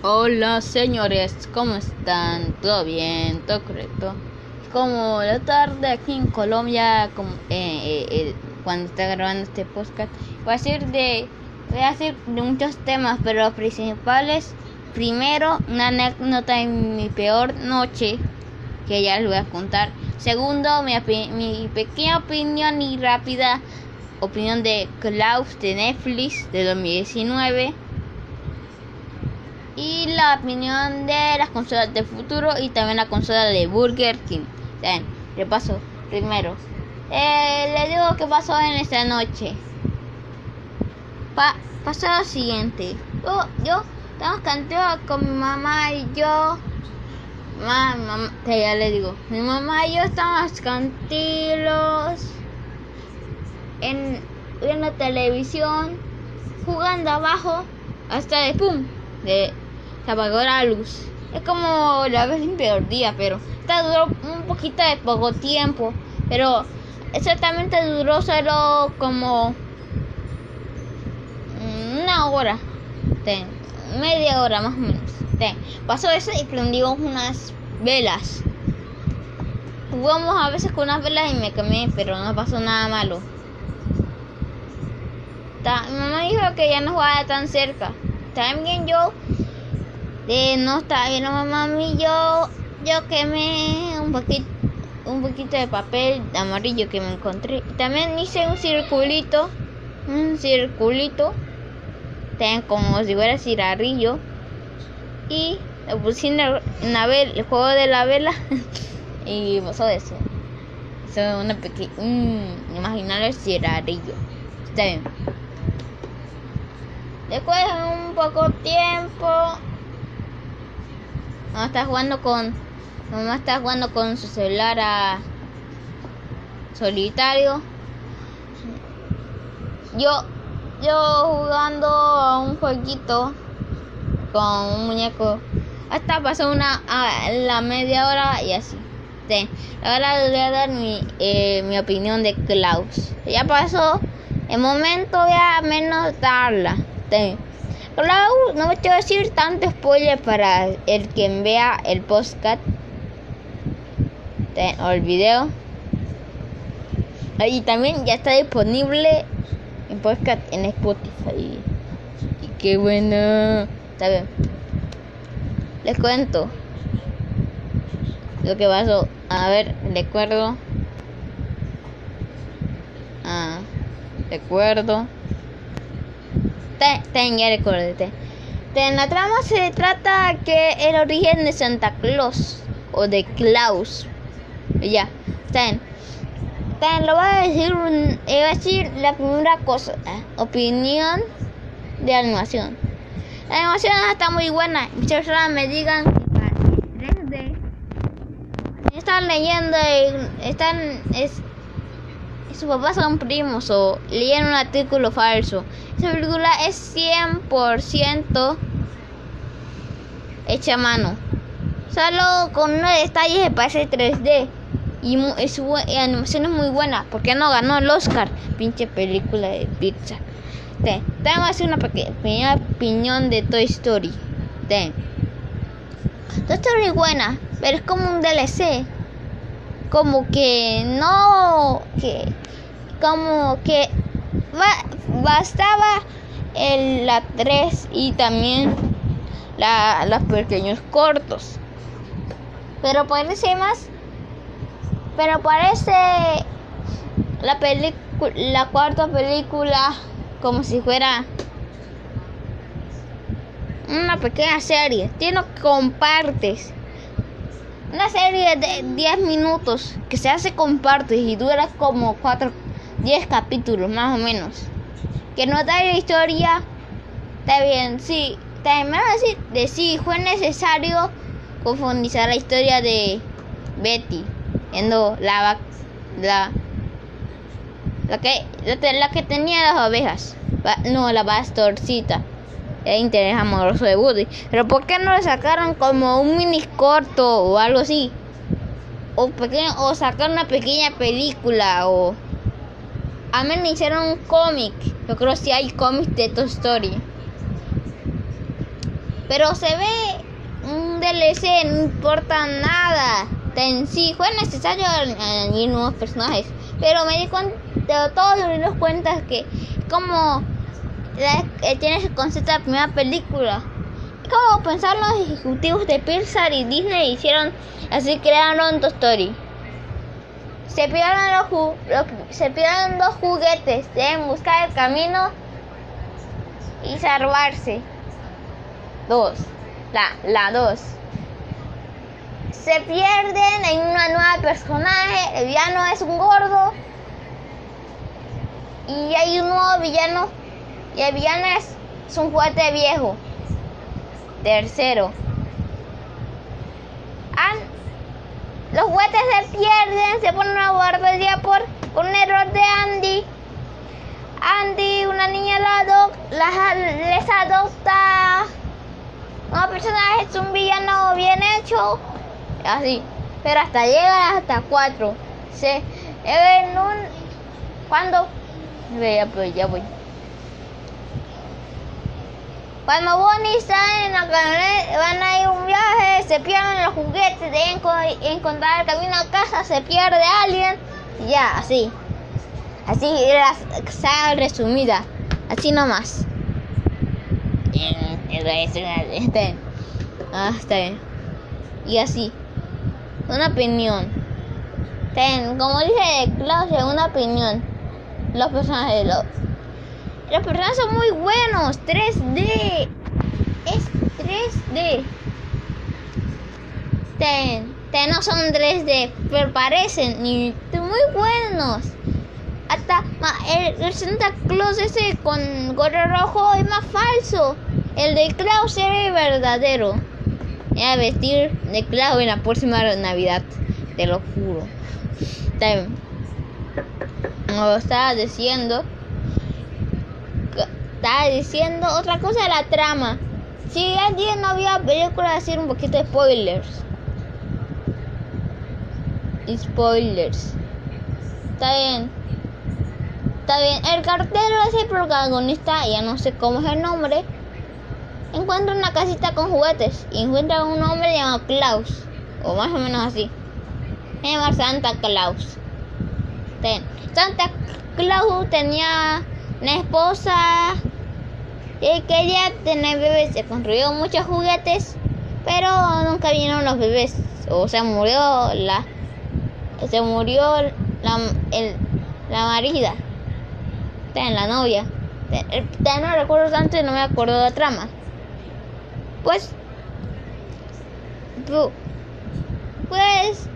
Hola señores, ¿cómo están? ¿Todo bien? ¿Todo correcto? Como la tarde aquí en Colombia, como, eh, eh, cuando está grabando este podcast, voy a decir de, voy a decir de muchos temas, pero los principales, primero, una anécdota de mi peor noche, que ya les voy a contar. Segundo, mi, mi pequeña opinión y rápida opinión de Klaus de Netflix de 2019 y la opinión de las consolas del futuro y también la consola de Burger King. Bien, repaso primero. Eh, le digo que pasó en esta noche. Pa pasó lo siguiente. Yo, yo estamos cantando con mi mamá y yo. Mamá, ya le digo. Mi mamá y yo estamos cantilos en, en la televisión jugando abajo hasta de pum. De, se apagó la luz. Es como la vez un peor día, pero está duró un poquito de poco tiempo. Pero exactamente duró solo como una hora. media hora más o menos. pasó eso y prendimos unas velas. Jugamos a veces con unas velas y me quemé, pero no pasó nada malo. mi mamá dijo que ya no jugaba tan cerca. También yo de no está bien mamá y yo yo quemé un poquito un poquito de papel amarillo que me encontré. También hice un circulito un circulito como si fuera cigarrillo. Y le puse en, el juego de la vela. Y pasó eso. Eso una pequeña un imaginario cigarrillo. Está bien. Después de un poco tiempo Mamá está jugando con. Mamá está jugando con su celular a. Solitario. Yo. Yo jugando a un jueguito. Con un muñeco. Hasta pasó una. A la media hora y así. Ahora le voy a dar mi, eh, mi opinión de Klaus. Ya pasó el momento ya menos darla. Claro, no me quiero decir tanto spoiler para el quien vea el podcast o el video. Y también ya está disponible en podcast en Spotify. Y qué bueno. Está bien. Les cuento lo que pasó. A ver, recuerdo. Ah, recuerdo ten, ya recuérdate. En la trama se trata que el origen de Santa Claus o de Klaus. Ya, ten. Ten, lo voy a decir, voy a decir la primera cosa, eh, opinión de animación. La animación está muy buena. Muchas personas me digan que 3D están leyendo, están es, sus papás son primos o leen un artículo falso. Esa película es 100% hecha a mano. Solo con unos detalles de parece 3D. Y, su animación es muy buena. Porque no ganó el Oscar. Pinche película de pizza. Ten, tengo que hacer una pequeña opinión de Toy Story. Ten. Toy Story buena. Pero es como un DLC. Como que no. Que como que bastaba el, la 3 y también la, los pequeños cortos. Pero parece más. Pero parece la película, la cuarta película como si fuera una pequeña serie. Tiene compartes. Una serie de 10 minutos que se hace con partes y dura como 4 10 capítulos más o menos. Que no da la historia, está bien, sí. También decir de sí, fue necesario profundizar la historia de Betty, viendo la la la que la, que tenía las ovejas, no la pastorcita. Era interés amoroso de Woody. Pero ¿por qué no le sacaron como un mini corto o algo así? O, pequeño, o sacar una pequeña película o a mí me hicieron un cómic. Yo creo que sí hay cómics de Toy Story. Pero se ve un DLC, no importa nada. En sí, fue necesario añadir nuevos personajes. Pero me di cuenta, todos los cuentas que como tienes el concepto de la primera película. Como pensar los ejecutivos de Pixar y Disney hicieron, así crearon Toy Story. Se pierden los, se pierden dos juguetes, deben buscar el camino y salvarse. Dos. La, la dos. Se pierden en una nueva personaje. El villano es un gordo. Y hay un nuevo villano. Y el villano es, un juguete viejo. Tercero. los juguetes se pierden. Se ponen a guardia por, por un error de Andy. Andy, una niña la les adopta. Una persona es un villano bien hecho. Así. Pero hasta llega hasta cuatro. Se, en un. Cuando. Pues ya voy. Cuando Bonnie está en la camioneta, van a ir un viaje, se pierden los juguetes, deben encontrar el camino a casa, se pierde alguien. Ya, así. Así la resumida. Así nomás. Este, bien. Y así. Una opinión. Ten, como dije Claudia, una opinión. Los personajes de los. Los personajes son muy buenos. 3D. Es 3D. Ten, ten no son 3D, pero parecen y muy buenos. Hasta el, Santa Claus ese con gorro rojo es más falso. El de Claus era el verdadero. Era vestir de Claus en la próxima Navidad. Te lo juro. Como estaba diciendo. Estaba diciendo otra cosa de la trama. Si alguien no había película, decir un poquito de spoilers. Spoilers. Está bien. Está bien, el cartero es el protagonista, ya no sé cómo es el nombre. Encuentra una casita con juguetes y encuentra un hombre llamado Klaus, o más o menos así. Se llama Santa Claus. Santa Claus tenía una esposa y quería tener bebés. Se construyó muchos juguetes, pero nunca vinieron los bebés. O se murió la. Se murió la, el, la marida en la novia. Ya no recuerdo tanto y no me acuerdo de la trama. Pues, pues,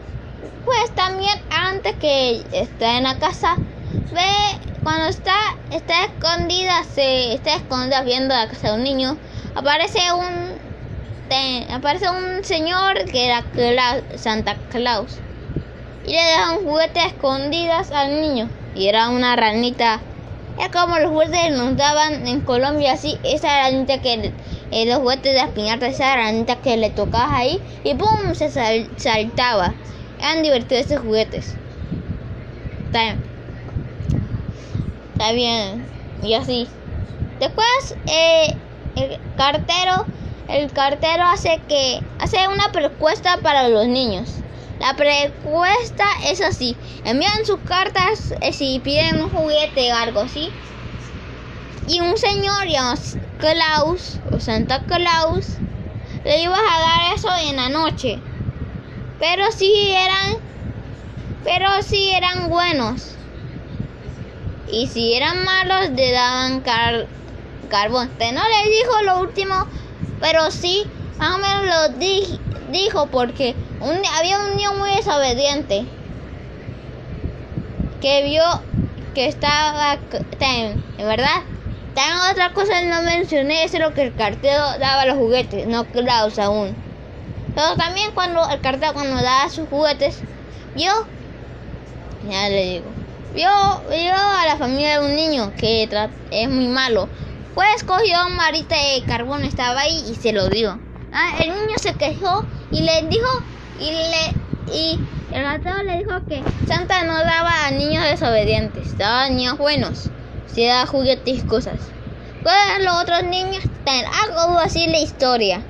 pues también antes que esté en la casa, ve cuando está, está escondida, se está escondida viendo la casa de un niño, aparece un, aparece un señor que era Santa Claus y le da un juguete escondidas al niño y era una ranita es como los juguetes nos daban en Colombia, así, esa aranita que eh, los juguetes de las esa aranita que le tocabas ahí y ¡pum! se saltaba. Eran divertidos esos juguetes. Está bien. Y así. Después, eh, el cartero, el cartero hace que, hace una propuesta para los niños. La propuesta es así. Envían sus cartas eh, si piden un juguete o algo así. Y un señor llamado Klaus o Santa Claus le iba a dar eso en la noche. Pero si eran pero si eran buenos. Y si eran malos le daban carbón. no le dijo lo último, pero sí más o menos lo dijo porque había un niño muy desobediente que vio que estaba en verdad. También otra cosa no mencioné es lo que el cartero daba los juguetes no Klaus aún. Pero también cuando el cartero cuando daba sus juguetes vio ya le digo vio, vio a la familia de un niño que es muy malo pues cogió un marita de carbón estaba ahí y se lo dio ah, el niño se quejó y le dijo y le y el gato le dijo que Santa no daba a niños desobedientes, daba a niños buenos, si daba juguetes y cosas. Pues los otros niños hago así la historia.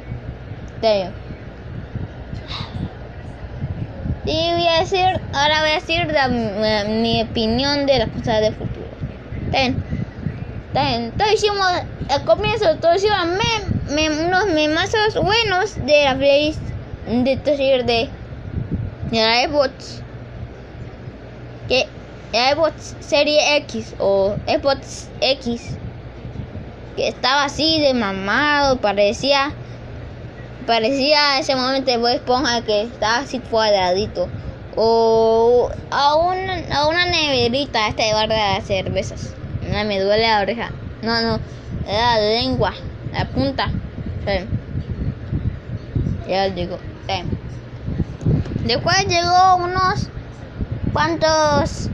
Y voy a decir, ahora voy a decir la- mi, opinión de las cosas de futuro. Ten. Ten. Todos hicimos, al comienzo, todos hicimos mem- mem- unos memazos buenos de la Play, de, de, de la Xbox. Que la Xbox Serie X o Xbox X. Que estaba así de mamado, parecía parecía ese momento de Bob Esponja que estaba así cuadradito. O a una, a una neverita esta de barra de cervezas. No, me duele la oreja. No, no. La lengua. La punta. Ya les digo. Después llegó unos cuantos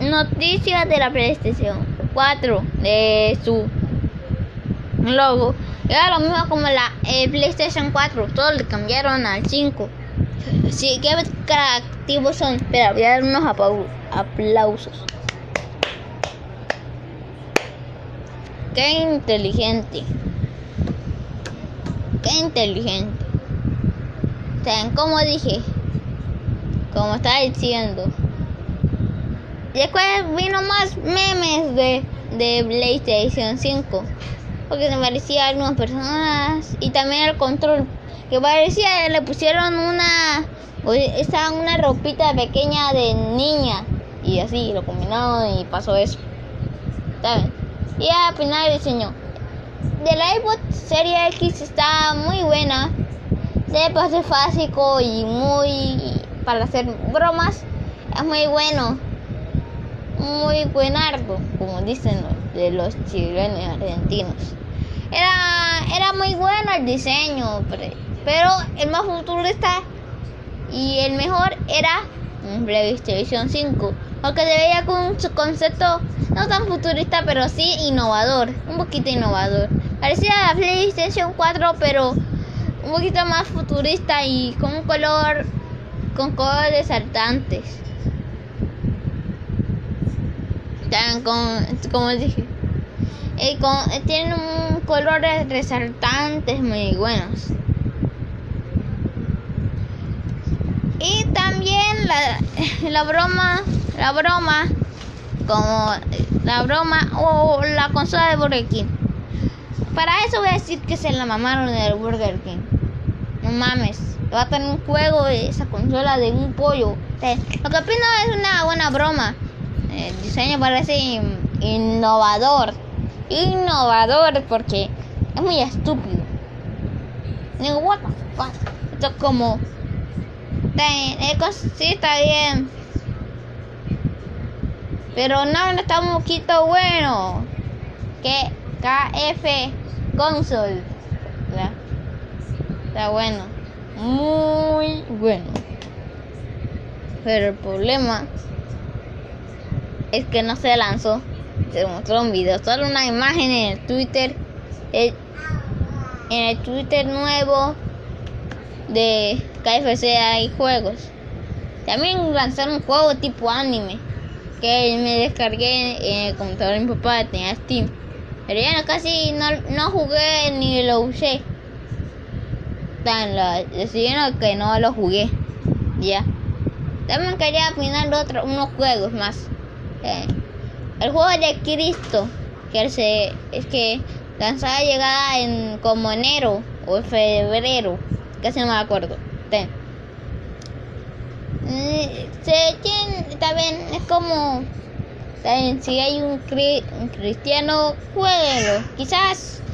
noticias de la PlayStation 4 de su logo. Era lo mismo como la eh, PlayStation 4, todos le cambiaron al 5. Sí, qué creativos son. Espera, voy a dar unos aplausos. Qué inteligente. Qué inteligente. ¿Saben cómo dije? Como estaba diciendo. Después vino más memes de, de PlayStation 5 porque se parecía a algunas personas. Y también el control que parecía le pusieron una esa una ropita pequeña de niña. Y así lo combinaron y pasó eso. Y al final el diseño de la Xbox Serie X está muy buena. De pase básico y muy para hacer bromas es muy bueno. Muy buenardo como dicen de los chilenos argentinos. Era, era muy bueno el diseño, pero, el más futurista y el mejor era un PlayStation 5, aunque se veía con su concepto no tan futurista, pero sí innovador, un poquito innovador. Parecía la PlayStation 4, pero un poquito más futurista y con un color, con colores saltantes. Tan con, como dije, eh, con, tienen un colores resaltantes muy buenos. Y también la, la broma, la broma, como la broma o la consola de Burger King. Para eso voy a decir que se la mamaron del Burger King. No mames, va a tener un juego de esa consola de un pollo. Eh, Lo que opino es una buena broma. El diseño parece in- innovador. Innovador porque es muy estúpido. Digo, what the fuck. Esto es como. Sí está bien. Pero no, no está un poquito bueno. Que KF Console. ¿verdad? Está bueno. Muy bueno. Pero el problema es que no se lanzó. Se mostró un video, solo una imagen en el Twitter. el- en el Twitter nuevo de KFC hay juegos. También lanzaron un juego tipo anime que me descargué en el computador de mi papá, tenía Steam. Pero ya casi no, no jugué ni lo usé. Tan lo, decidieron que no lo jugué. Ya. También quería opinar de otro, unos juegos más. Eh, el juego de Cristo, que se, es que lanzaba llegada en como enero o febrero, casi no me acuerdo. Ten. Eh, Se tiene, también es como también si hay un, cri- un cristiano, jueguelo. Quizás,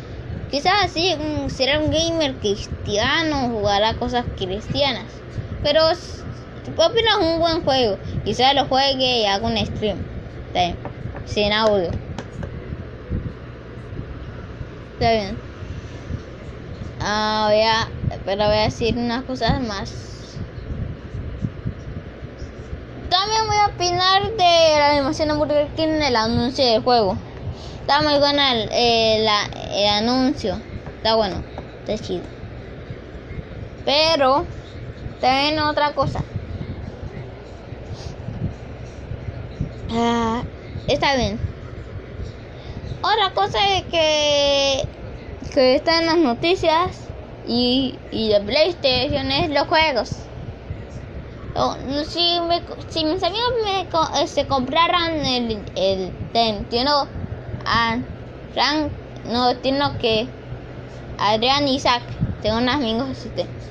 quizás sí, será un gamer cristiano, jugará cosas cristianas. Pero s- opino es un buen juego. Quizás lo juegue y haga un stream. Sin audio. Está bien. Ah, voy a, pero voy a decir unas cosas más. También voy a opinar de la animación de Burger King en el anuncio del juego. Está muy buena el, eh, el anuncio. Está bueno. Está chido. Pero también otra cosa. Ah, está bien. Otra cosa que que está en las noticias y, y de PlayStation es los juegos. si, me, si mis amigos me, se compraran el, el entiendo a Frank, no entiendo que Adrián y Isaac, tengo unos amigos asistentes.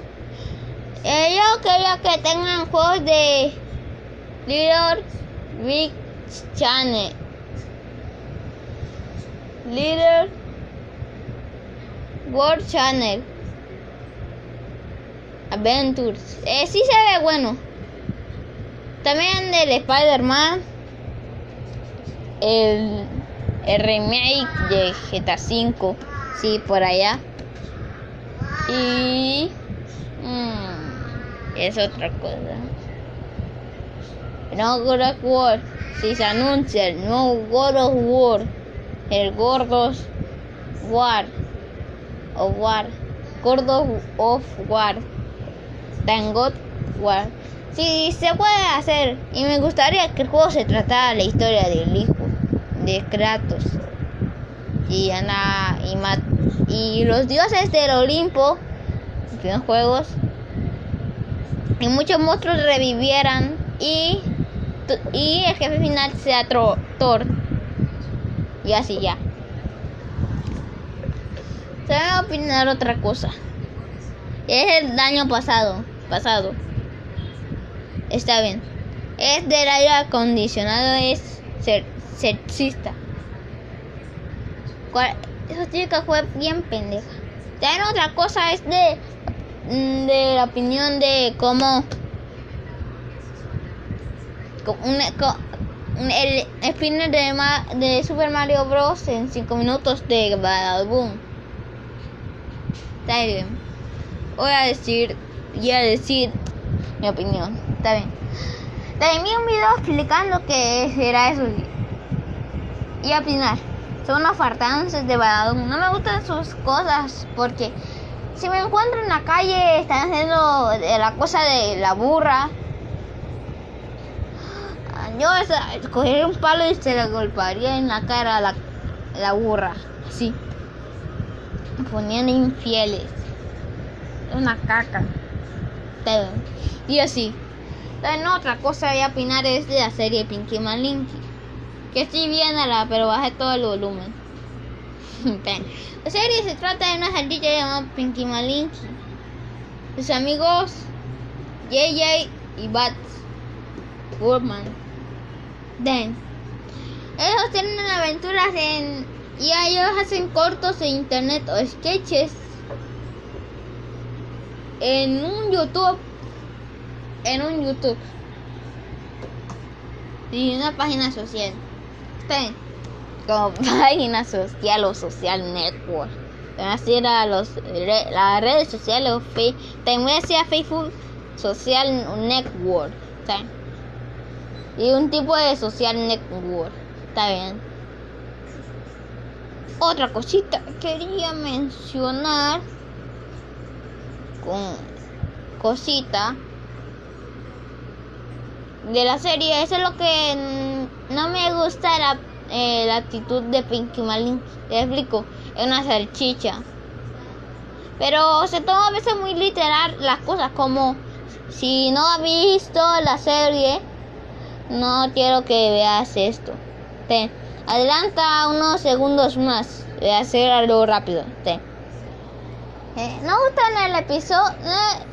Ellos quería que tengan juegos de Little Big Channel. Little World Channel. Adventures. Eh, sí se ve bueno. También del Spider-Man. El, remake de GTA V. Sí, por allá. Y... Mmm, es otra cosa. No God of War. Si se anuncia el nuevo God of War. El Gordos War. O War. God of War. God War. Si se puede hacer. Y me gustaría que el juego se tratara la historia del hijo de Kratos. Y Ana y Matt. Y los dioses del Olimpo. En juegos. Y muchos monstruos revivieran. Y y el jefe final sea Thor. Y así ya. Se va a opinar otra cosa. Es el año pasado. Pasado. Está bien. Es del aire acondicionado. Es sexista. Esa chica fue bien pendeja. También otra cosa es de, de la opinión de cómo el spinner de, de, Super Mario Bros. en 5 minutos de Badaboom. Está bien. Voy a decir, voy a decir mi opinión. Está bien. También un video explicando que era eso. Y a opinar. Son unos fartances de Badaboom. No me gustan sus cosas porque si me encuentro en la calle están haciendo la cosa de la burra yo cogería un palo y se le golpearía en la cara a la, la burra. Así. Ponían infieles. Una caca. Y así. Otra cosa de opinar es de la serie Pinky Malinky. Que sí la pero baje todo el volumen. la serie se trata de una sardilla llamada Pinky Malinky. Sus amigos JJ y Bats Woodman Den. Ellos tienen aventuras en y ellos hacen cortos en internet o sketches en un YouTube en un YouTube y una página social Den. como página social o social network así era los las redes sociales o también decía Facebook social network ¿sí? Y un tipo de social network. Está bien. Otra cosita quería mencionar con cosita de la serie. Eso es lo que no me gusta la, eh, la actitud de Pinky Malin. Te explico. Es una salchicha. Pero se toma a veces muy literal las cosas como si no ha visto la serie no quiero que veas esto. Te adelanta unos segundos más. A hacer algo rápido. Te. Eh, no gusta el episodio. Eh,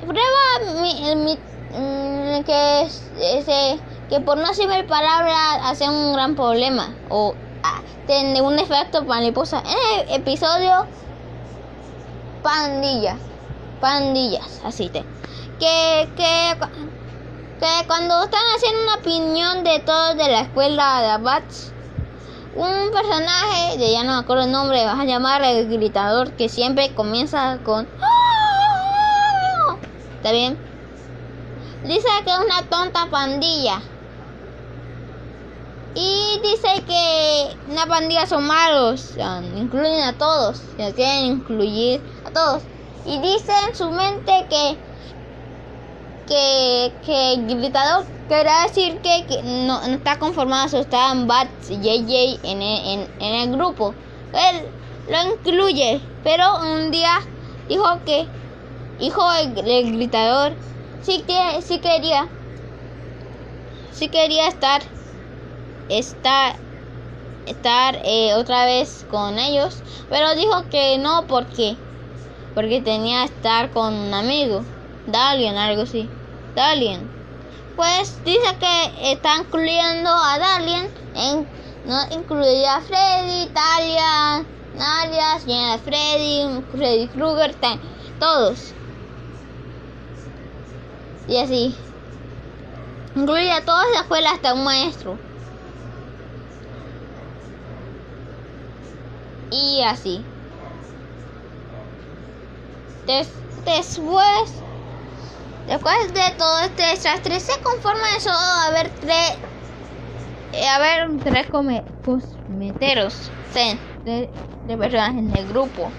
prueba mi, mm, que ese que por no saber palabras hace un gran problema o ah, tiene un efecto mariposa. En el episodio pandilla, pandillas, así te. Que que que cuando están haciendo una opinión de todos de la escuela de Abats, un personaje, de ya no me acuerdo el nombre, vas a llamar el gritador que siempre comienza con. ¿Está bien? Dice que es una tonta pandilla. Y dice que una pandilla son malos, incluyen a todos, quieren incluir a todos. Y dice en su mente que que, que gritador quería decir que, no, está conformado, están Bats y JJ en, en, en, el grupo. Él lo incluye, pero un día dijo que, dijo el, el gritador, sí, que, sí quería, sí quería estar, estar, estar eh, otra vez con ellos, pero dijo que no porque, porque tenía que estar con un amigo, Dalian, algo así, Dalian. Pues dice que está incluyendo a Dalian en no incluía a Freddy, Talia, Nadia, Señora Freddy, Freddy Krueger, todos. Y así. Incluía a toda la escuela hasta un maestro. Y así. Des después, después de todo este desastre, se conforma eso a ver tres eh, a ver tres cosmeteros de, de, personas en el grupo.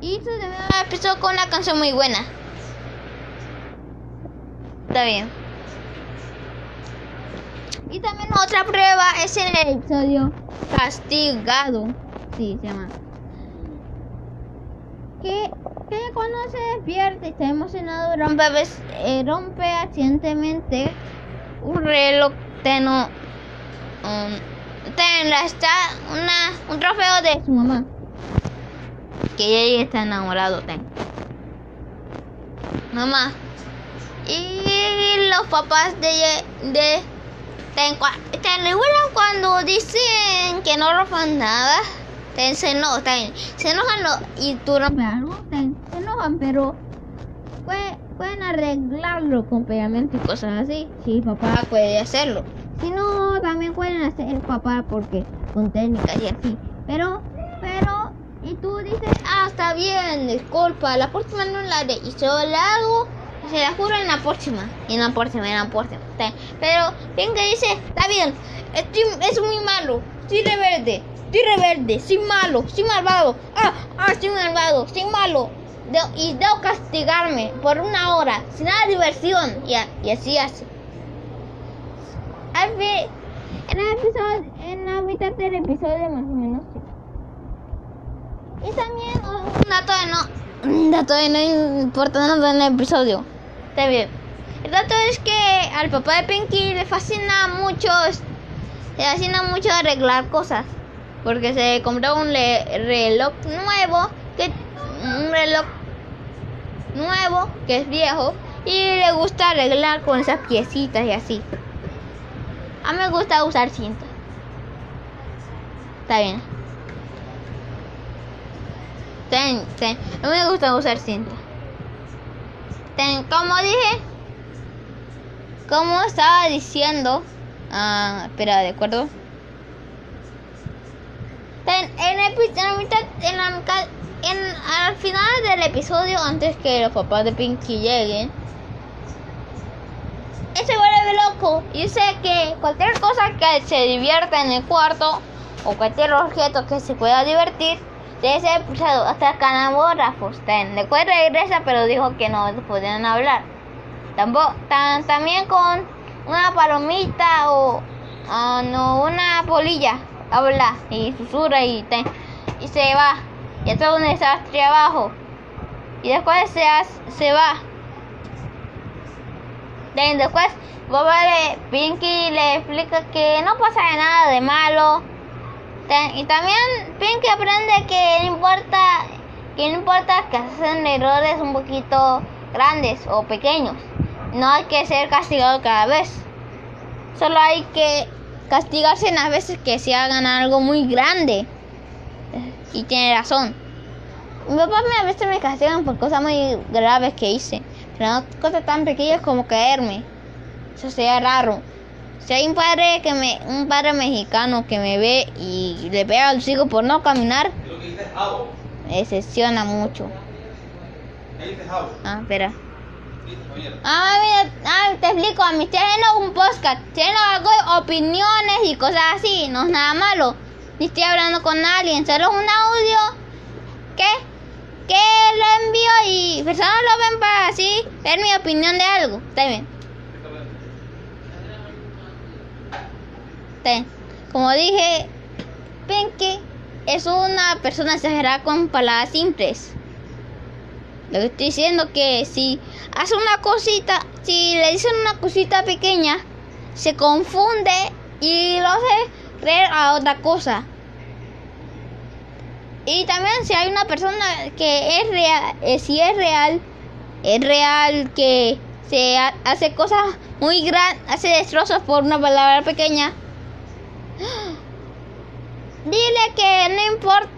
Y se empezó con una canción muy buena. Está bien. Y también otra prueba es en el episodio Castigado. Sí, se llama. Que, que cuando se despierta y está emocionado rompe, eh, rompe accidentalmente un reloj no um, ten está una, un trofeo de su mamá. Que ella está enamorado, ten. Mamá. Y los papás de, de ten, ten, cuando dicen que no rompan nada. Ten, se, no, ten, se enojan y tú rompes algo. Pero pues, pueden arreglarlo con pegamento y cosas así. Si papá puede hacerlo. Si no, también pueden hacer papá porque con técnicas y así. Pero, pero, y tú dices, ah, está bien, disculpa, la próxima no la haré. Y yo la hago, se la juro en la próxima. Y en la próxima, en la próxima. Pero, que dice, está bien, es muy malo, soy rebelde, soy rebelde, soy malo, soy malvado. Ah, ah, soy malvado, soy malo y debo castigarme por una hora, sin nada de diversión. Y, y así hace. En el episodio, en la mitad del episodio más o menos. Y también un dato de no, un dato de no importa nada el episodio. Está bien. El dato es que al papá de Pinky le fascina mucho, le fascina mucho arreglar cosas. Porque se compró un reloj nuevo, que un reloj nuevo, que es viejo, y le gusta arreglar con esas piecitas y así. A mí me gusta usar cinta. Está bien. Ten, ten. A mí me gusta usar cinta. Ten, como dije, como estaba diciendo, ah, espera, de acuerdo. Ten, en, el, en, la mitad, en, al final del episodio, antes que los papás de Pinky lleguen, ese vuelve loco y dice que cualquier cosa que se divierta en el cuarto o cualquier objeto que se pueda divertir debe ser expulsado hasta canabógrafos. Después regresa, pero dijo que no podían hablar. Tampoco, también con una palomita o uh, no, una polilla habla y susurra y, y se va. Y es un desastre abajo. Y después se, se va. Después, Boba de Pinky le explica que no pasa nada de malo. Y también Pinky aprende que no importa que no importa que hacen errores un poquito grandes o pequeños. No hay que ser castigado cada vez. Solo hay que castigarse en las veces que se hagan algo muy grande. Y tiene razón. Mi papá a veces me castigan por cosas muy graves que hice. Pero no cosas tan pequeñas como caerme. Eso sería raro. Si hay un padre que me, un padre mexicano que me ve y le pega al chico por no caminar, me decepciona mucho. Ah, espera. Ah, mira, ah, te explico, a mí tienen un podcast, tienen algo opiniones y cosas así, no es nada malo. Ni estoy hablando con alguien, solo un audio que que lo envío y personas lo ven para así ver mi opinión de algo. Está bien. Está bien. Como dije, Pinky es una persona exagerada con palabras simples. Lo que estoy diciendo que si hace una cosita, si le dicen una cosita pequeña, se confunde y lo hace creer a otra cosa. Y también si hay una persona que es real, eh, si es real, es real que se hace cosas muy grandes, hace destrozos por una palabra pequeña. Dile que no importa,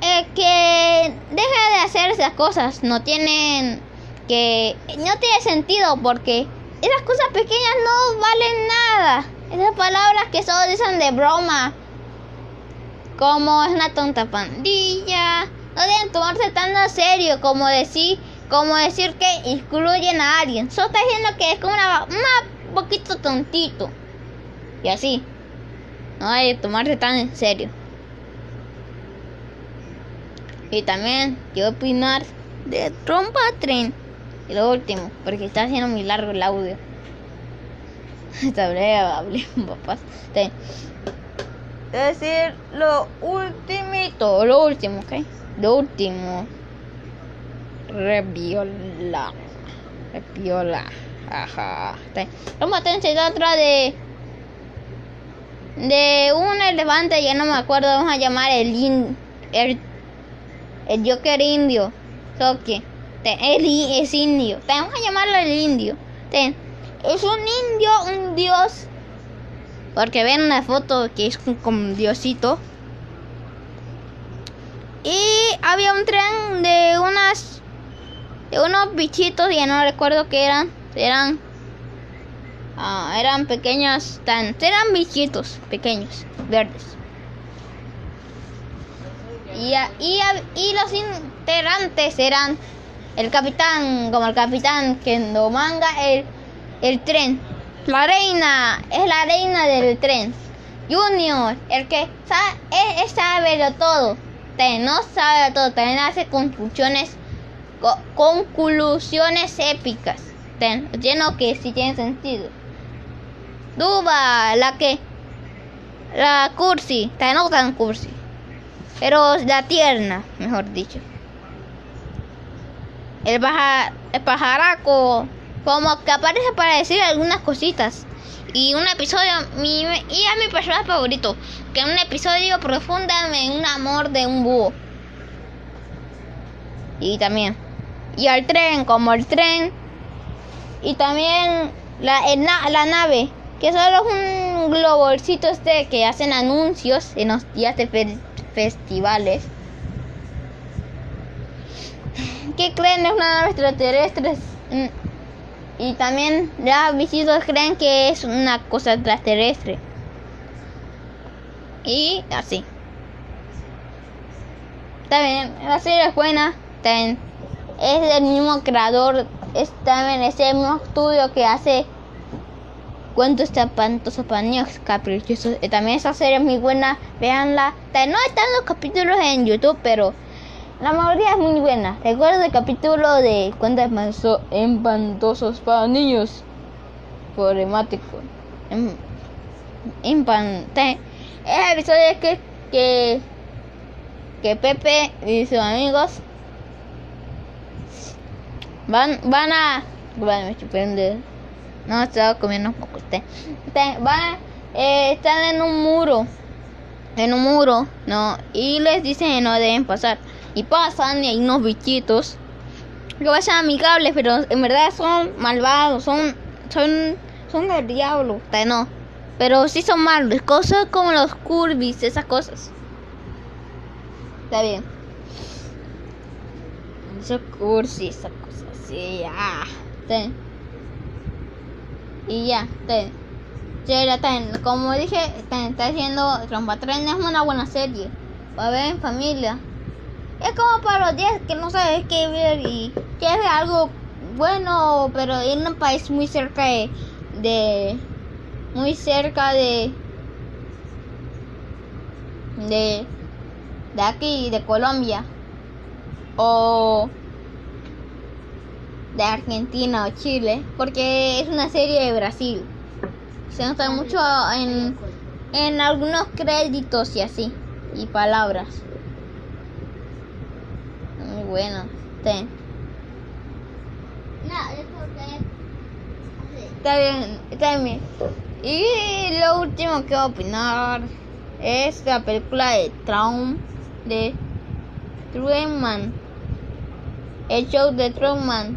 eh, que deje de hacer esas cosas. No tienen que, no tiene sentido porque esas cosas pequeñas no valen nada. Esas palabras que solo dicen de broma como es una tonta pandilla. No deben tomarse tan en serio como decir, como decir que incluyen a alguien. Solo está diciendo que es como una, un poquito tontito. Y así. No hay que tomarse tan en serio. Y también quiero opinar de trompa tren. Y lo último, porque está haciendo muy largo el audio. Breve, hablé, papás decir lo ultimito, lo último, ¿ok? Lo último. Reviola. Reviola. Ajá. Vamos a tener otra de. De un elefante, ya no me acuerdo, vamos a llamar el in, el, el Joker indio. Toque. El, es indio. Vamos a llamarlo el indio. Es un indio, un dios porque ven una foto que es como un diosito. Y había un tren de unas de unos bichitos, ya no recuerdo qué eran. Eran ah, eran pequeños, tan, eran bichitos pequeños, verdes. Y, y, y los integrantes eran el capitán, como el capitán que manga el, el tren. La reina es la reina del tren. Junior, el que sabe, es, sabe de todo. no sabe de todo. También hace conclusiones, conclusiones épicas. Ten, lleno que sí tiene sentido. Duba, la que. La cursi. Ten, no tan cursi. Pero la tierna, mejor dicho. El, baja, el pajaraco como que aparece para decir algunas cositas. Y un episodio, mi, y es mi personaje favorito, que un episodio profunda en un amor de un búho. Y también, y al tren, como el tren, y también la, la nave, que solo es un globolcito este que hacen anuncios en los días de festivales. ¿Qué creen? Es una nave extraterrestre. Y también ya visitos creen que es una cosa extraterrestre. Y así. También la serie es buena. También es del mismo creador. Es también es el mismo estudio que hace cuentos espantosos para niños caprichosos. También esa serie es muy buena. Veanla. También no están los capítulos en YouTube, pero la mayoría es muy buena. Recuerdo el capítulo de cuentas espantosos para niños. Problemático. Impante. Es el episodio que, que, que Pepe y sus amigos van, van a. Bueno, me No, estaba comiendo un poco. Van, eh, están en un muro. En un muro, ¿no? Y les dicen que no deben pasar y pasan y hay unos bichitos que vayan amigables, pero en verdad son malvados, son son son el diablo, no. Pero sí son malos, cosas como los curvis, esas cosas. Está bien. Esos cursis, esas cosas, sí, ya. Y ya, ten. Como dije, está haciendo Tren es una buena serie. a ver en familia. Es como para los días que no sabes qué ver y quieres ver algo bueno, pero en un país muy cerca de, muy cerca de de de aquí, de Colombia o de Argentina o Chile, porque es una serie de Brasil. Se nota mucho en, en algunos créditos y así. y palabras. Muy buena. Ten. No, es porque. Está bien, está bien. Y lo último que voy a opinar es la película de Traum de Truman. El show de Truman.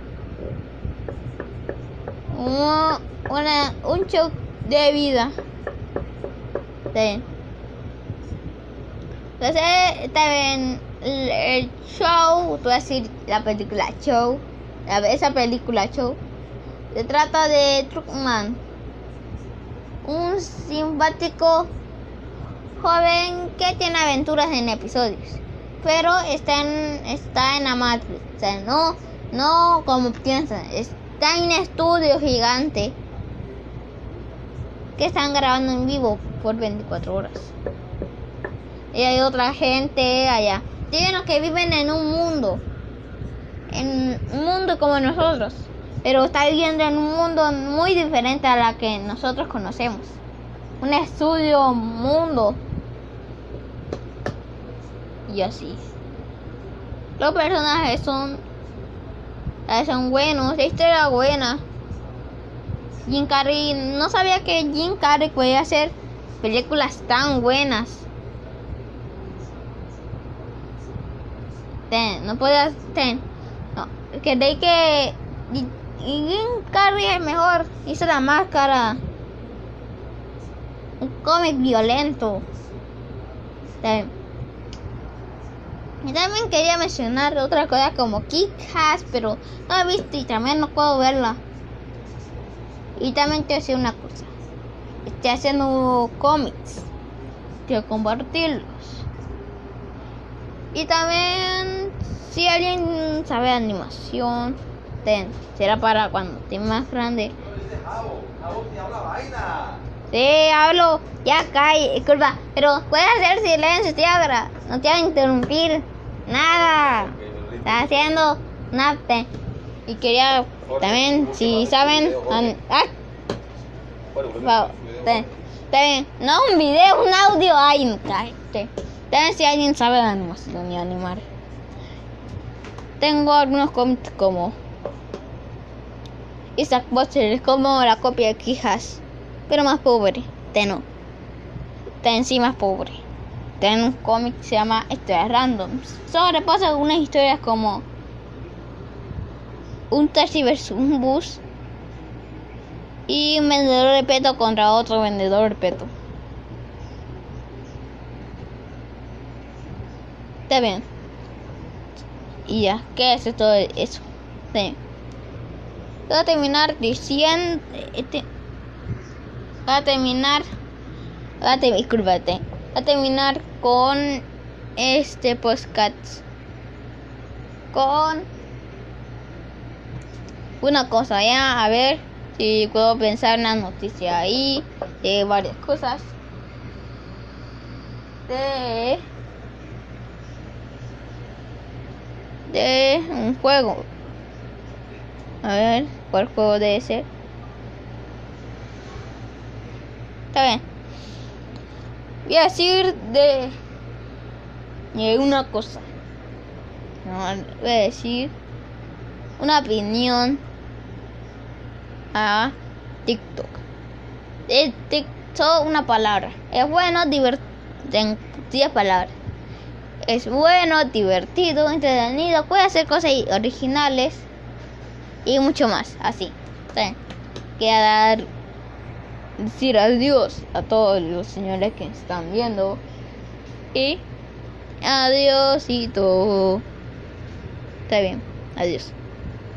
Un, una, un show de vida. Está bien. Entonces, está bien. El, show, a decir la película show. Esa película show. Se trata de Truman. Un simpático joven que tiene aventuras en episodios. Pero está en, está en la Matrix. O sea, no, no como piensan. Está en un estudio gigante. Que están grabando en vivo por 24 horas. Y hay otra gente allá. Tienen que viven en un mundo. En un mundo como nosotros. Pero está viviendo en un mundo muy diferente a la que nosotros conocemos. Un estudio mundo. Y así. Los personajes son. eh, Son buenos. La historia buena. Jim Carrey. No sabía que Jim Carrey podía hacer películas tan buenas. Ten, no podía. Ten. No. Creí que. Y Carrey es mejor. Hizo la máscara. Un cómic violento. Ten. Y también quería mencionar otra cosa como Kick Ass, pero no he visto y también no puedo verla. Y también quiero decir una cosa. Estoy haciendo cómics. Quiero compartirlos. Y también, si alguien sabe animación, ten, será para cuando esté más grande. Sí, hablo, ya cae, disculpa, pero puedes hacer silencio, Tiagra, no te voy a interrumpir, nada, está haciendo una te- y quería también, si saben, ah, va, no un video, un audio, ay, no, cállate. También si alguien sabe de animación y animar. Tengo algunos cómics como Isaac Butcher, es como la copia de Quijas, pero más pobre. Teno. Ten sí más pobre. Ten un cómic que se llama Historias Random. Sobrepasa algunas historias como un taxi versus un bus y un vendedor de peto contra otro vendedor de peto. Está bien. Y ya, ¿qué es todo eso? Sí. Voy a terminar diciendo. Este, voy a terminar. Voy a terminar. Discúlpate. Voy a terminar con este podcast. Con una cosa, ya. A ver si puedo pensar una noticia ahí. De varias cosas. De. De un juego. A ver, ¿cuál juego debe ser? Está bien. Voy a decir de, una cosa. Voy a decir una opinión a TikTok. De TikTok una palabra. Es bueno, divertido. 10 palabras. Es bueno, divertido, entretenido. Puede hacer cosas originales y mucho más, así. ¿sí? Queda dar decir adiós a todos los señores que están viendo y adiósito. Está bien, adiós.